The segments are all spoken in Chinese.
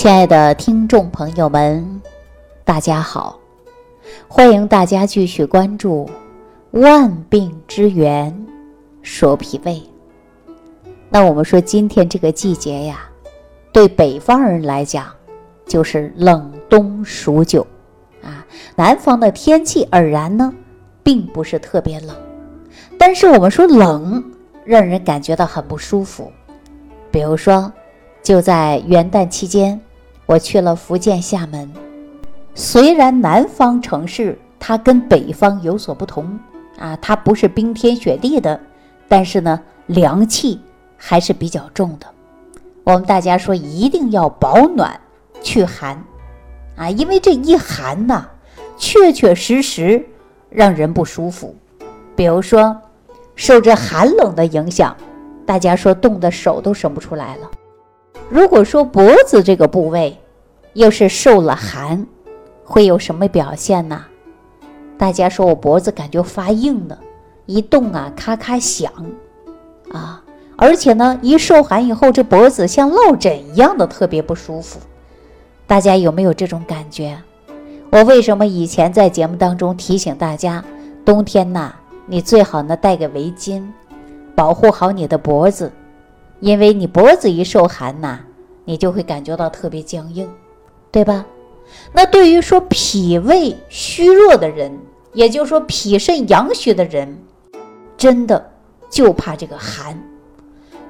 亲爱的听众朋友们，大家好！欢迎大家继续关注《万病之源说脾胃》。那我们说，今天这个季节呀，对北方人来讲就是冷冬数九啊。南方的天气而然呢，并不是特别冷，但是我们说冷，让人感觉到很不舒服。比如说，就在元旦期间。我去了福建厦门，虽然南方城市它跟北方有所不同啊，它不是冰天雪地的，但是呢，凉气还是比较重的。我们大家说一定要保暖去寒啊，因为这一寒呐，确确实实让人不舒服。比如说，受这寒冷的影响，大家说冻得手都伸不出来了。如果说脖子这个部位又是受了寒，会有什么表现呢？大家说我脖子感觉发硬的，一动啊咔咔响啊，而且呢一受寒以后，这脖子像落枕一样的特别不舒服。大家有没有这种感觉？我为什么以前在节目当中提醒大家，冬天呐你最好呢戴个围巾，保护好你的脖子。因为你脖子一受寒呐，你就会感觉到特别僵硬，对吧？那对于说脾胃虚弱的人，也就是说脾肾阳虚的人，真的就怕这个寒。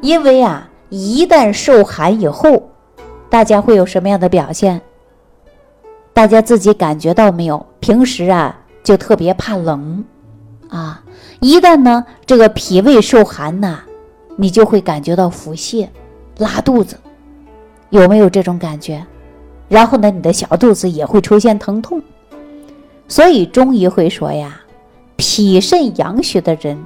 因为啊，一旦受寒以后，大家会有什么样的表现？大家自己感觉到没有？平时啊就特别怕冷啊，一旦呢这个脾胃受寒呐。你就会感觉到腹泻、拉肚子，有没有这种感觉？然后呢，你的小肚子也会出现疼痛。所以中医会说呀，脾肾阳虚的人，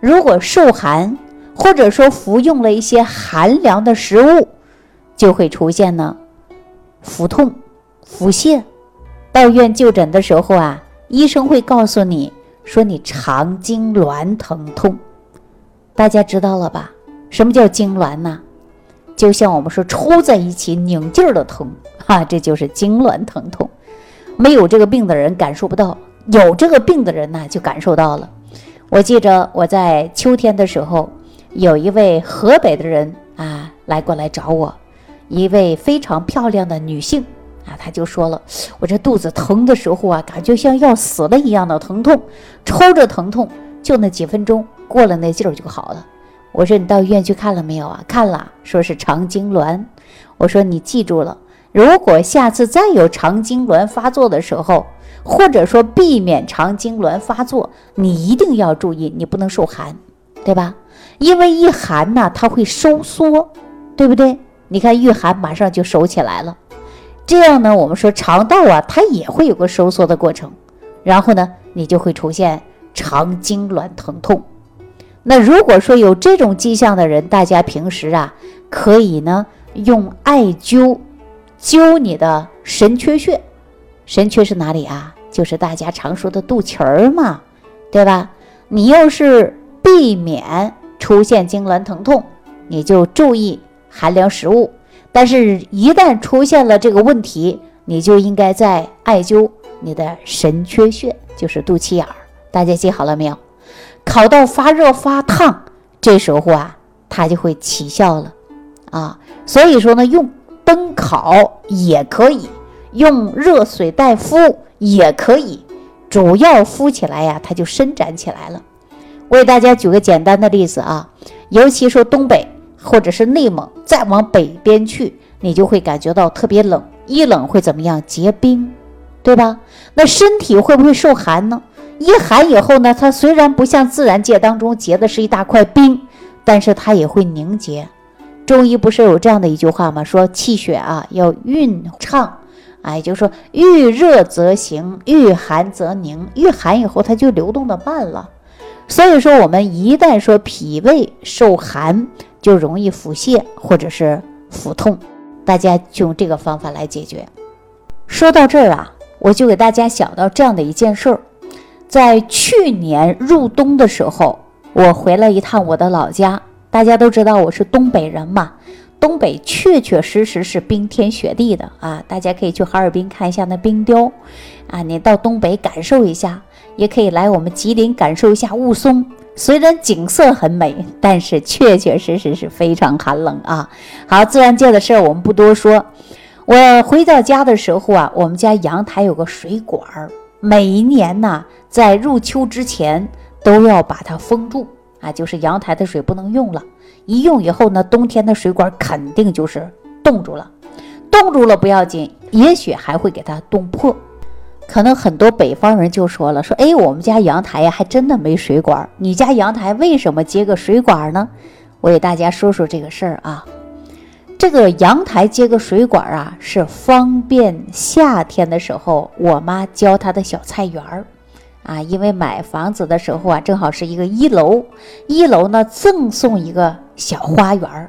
如果受寒，或者说服用了一些寒凉的食物，就会出现呢腹痛、腹泻。到院就诊的时候啊，医生会告诉你说你肠痉挛疼痛。大家知道了吧？什么叫痉挛呢？就像我们说抽在一起拧劲儿的疼 啊，这就是痉挛疼痛。没有这个病的人感受不到，有这个病的人呢就感受到了。我记着我在秋天的时候，有一位河北的人啊来过来找我，一位非常漂亮的女性啊，她就说了，我这肚子疼的时候啊，感觉像要死了一样的疼痛，抽着疼痛，就那几分钟。过了那劲儿就好了。我说你到医院去看了没有啊？看了，说是肠痉挛。我说你记住了，如果下次再有肠痉挛发作的时候，或者说避免肠痉挛发作，你一定要注意，你不能受寒，对吧？因为一寒呢，它会收缩，对不对？你看遇寒马上就收起来了，这样呢，我们说肠道啊，它也会有个收缩的过程，然后呢，你就会出现肠痉挛疼痛。那如果说有这种迹象的人，大家平时啊可以呢用艾灸灸你的神阙穴，神阙是哪里啊？就是大家常说的肚脐儿嘛，对吧？你要是避免出现痉挛疼痛，你就注意寒凉食物；但是，一旦出现了这个问题，你就应该在艾灸你的神阙穴，就是肚脐眼儿。大家记好了没有？烤到发热发烫，这时候啊，它就会起效了，啊，所以说呢，用灯烤也可以，用热水袋敷也可以，主要敷起来呀，它就伸展起来了。我给大家举个简单的例子啊，尤其说东北或者是内蒙，再往北边去，你就会感觉到特别冷，一冷会怎么样？结冰，对吧？那身体会不会受寒呢？一寒以后呢，它虽然不像自然界当中结的是一大块冰，但是它也会凝结。中医不是有这样的一句话吗？说气血啊要运畅，哎，就是说遇热则行，遇寒则凝。遇寒以后它就流动的慢了。所以说我们一旦说脾胃受寒，就容易腹泻或者是腹痛，大家就用这个方法来解决。说到这儿啊，我就给大家想到这样的一件事儿。在去年入冬的时候，我回了一趟我的老家。大家都知道我是东北人嘛，东北确确实实是冰天雪地的啊！大家可以去哈尔滨看一下那冰雕，啊，你到东北感受一下，也可以来我们吉林感受一下雾凇。虽然景色很美，但是确确实实是非常寒冷啊！好，自然界的事儿我们不多说。我回到家的时候啊，我们家阳台有个水管儿，每一年呢，在入秋之前都要把它封住啊，就是阳台的水不能用了。一用以后呢，冬天的水管肯定就是冻住了，冻住了不要紧，也许还会给它冻破。可能很多北方人就说了，说哎，我们家阳台呀，还真的没水管，你家阳台为什么接个水管呢？我给大家说说这个事儿啊。这个阳台接个水管啊，是方便夏天的时候我妈浇她的小菜园儿啊。因为买房子的时候啊，正好是一个一楼，一楼呢赠送一个小花园儿。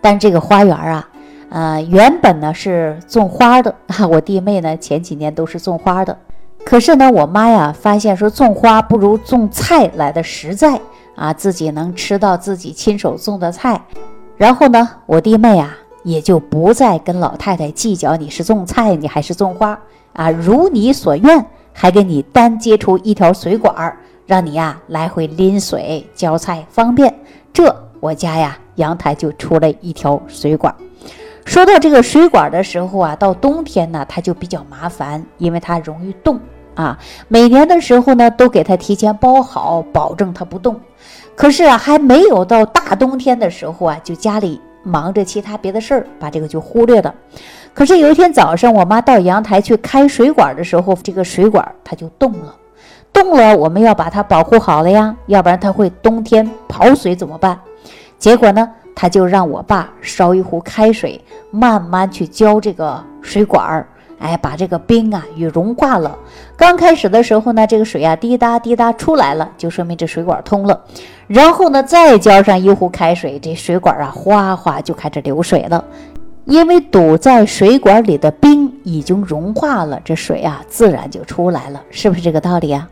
但这个花园啊，呃，原本呢是种花的 啊。我弟妹呢前几年都是种花的，可是呢，我妈呀发现说种花不如种菜来的实在啊，自己能吃到自己亲手种的菜。然后呢，我弟妹啊。也就不再跟老太太计较你是种菜你还是种花啊，如你所愿，还给你单接出一条水管儿，让你呀来回拎水浇菜方便。这我家呀阳台就出了一条水管。说到这个水管的时候啊，到冬天呢它就比较麻烦，因为它容易冻啊。每年的时候呢都给它提前包好，保证它不冻。可是啊还没有到大冬天的时候啊，就家里。忙着其他别的事儿，把这个就忽略了。可是有一天早上，我妈到阳台去开水管的时候，这个水管它就动了，动了，我们要把它保护好了呀，要不然它会冬天跑水怎么办？结果呢，他就让我爸烧一壶开水，慢慢去浇这个水管儿。哎，把这个冰啊与融化了。刚开始的时候呢，这个水啊滴答滴答出来了，就说明这水管通了。然后呢，再浇上一壶开水，这水管啊哗哗就开始流水了。因为堵在水管里的冰已经融化了，这水啊自然就出来了，是不是这个道理啊？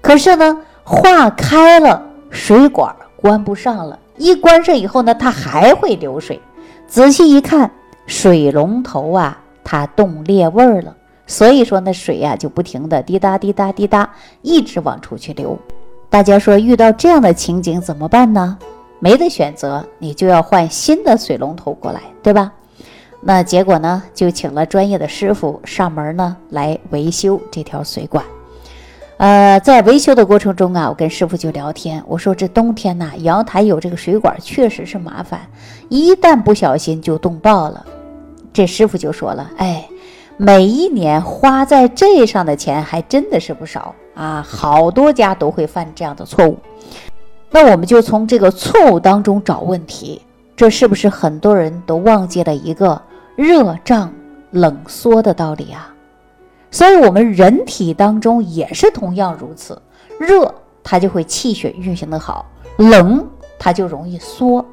可是呢，化开了，水管关不上了。一关上以后呢，它还会流水。仔细一看，水龙头啊。它冻裂味儿了，所以说那水呀就不停的滴答滴答滴答，一直往出去流。大家说遇到这样的情景怎么办呢？没得选择，你就要换新的水龙头过来，对吧？那结果呢，就请了专业的师傅上门呢来维修这条水管。呃，在维修的过程中啊，我跟师傅就聊天，我说这冬天呐，阳台有这个水管确实是麻烦，一旦不小心就冻爆了。这师傅就说了：“哎，每一年花在这上的钱还真的是不少啊，好多家都会犯这样的错误。那我们就从这个错误当中找问题，这是不是很多人都忘记了一个热胀冷缩的道理啊？所以，我们人体当中也是同样如此，热它就会气血运行的好，冷它就容易缩。”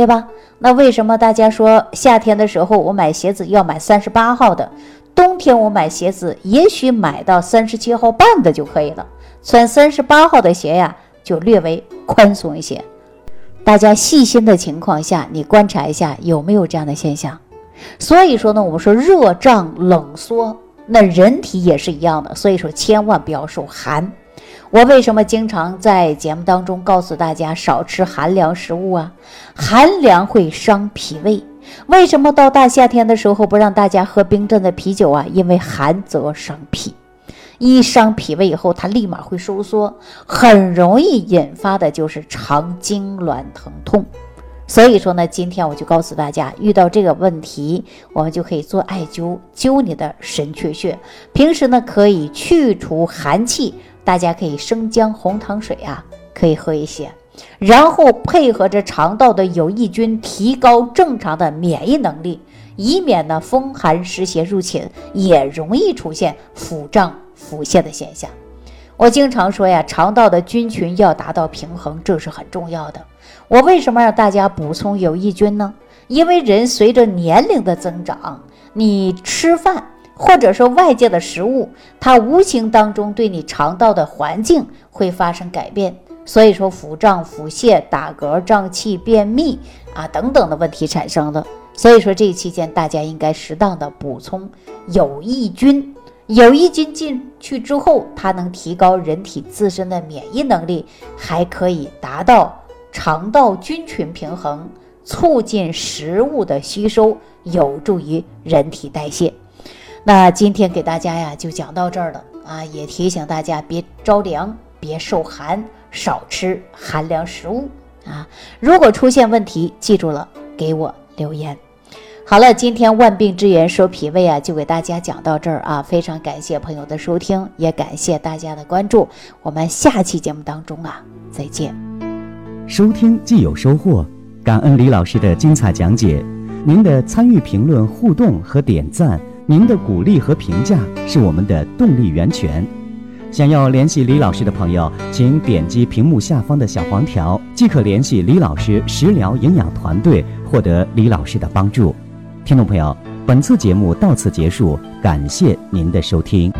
对吧？那为什么大家说夏天的时候我买鞋子要买三十八号的，冬天我买鞋子也许买到三十七号半的就可以了？穿三十八号的鞋呀，就略微宽松一些。大家细心的情况下，你观察一下有没有这样的现象。所以说呢，我们说热胀冷缩，那人体也是一样的。所以说，千万不要受寒。我为什么经常在节目当中告诉大家少吃寒凉食物啊？寒凉会伤脾胃。为什么到大夏天的时候不让大家喝冰镇的啤酒啊？因为寒则伤脾，一伤脾胃以后，它立马会收缩，很容易引发的就是肠痉挛疼痛。所以说呢，今天我就告诉大家，遇到这个问题，我们就可以做艾灸，灸你的神阙穴。平时呢，可以去除寒气。大家可以生姜红糖水啊，可以喝一些，然后配合着肠道的有益菌，提高正常的免疫能力，以免呢风寒湿邪入侵，也容易出现腹胀腹泻的现象。我经常说呀，肠道的菌群要达到平衡，这是很重要的。我为什么让大家补充有益菌呢？因为人随着年龄的增长，你吃饭。或者说外界的食物，它无形当中对你肠道的环境会发生改变，所以说腹胀、腹泻、打嗝、胀气、便秘啊等等的问题产生的。所以说这期间大家应该适当的补充有益菌。有益菌进去之后，它能提高人体自身的免疫能力，还可以达到肠道菌群平衡，促进食物的吸收，有助于人体代谢。那今天给大家呀就讲到这儿了啊，也提醒大家别着凉，别受寒，少吃寒凉食物啊。如果出现问题，记住了给我留言。好了，今天万病之源说脾胃啊，就给大家讲到这儿啊。非常感谢朋友的收听，也感谢大家的关注。我们下期节目当中啊，再见。收听既有收获，感恩李老师的精彩讲解。您的参与、评论、互动和点赞，您的鼓励和评价是我们的动力源泉。想要联系李老师的朋友，请点击屏幕下方的小黄条，即可联系李老师食疗营养团队，获得李老师的帮助。听众朋友，本次节目到此结束，感谢您的收听。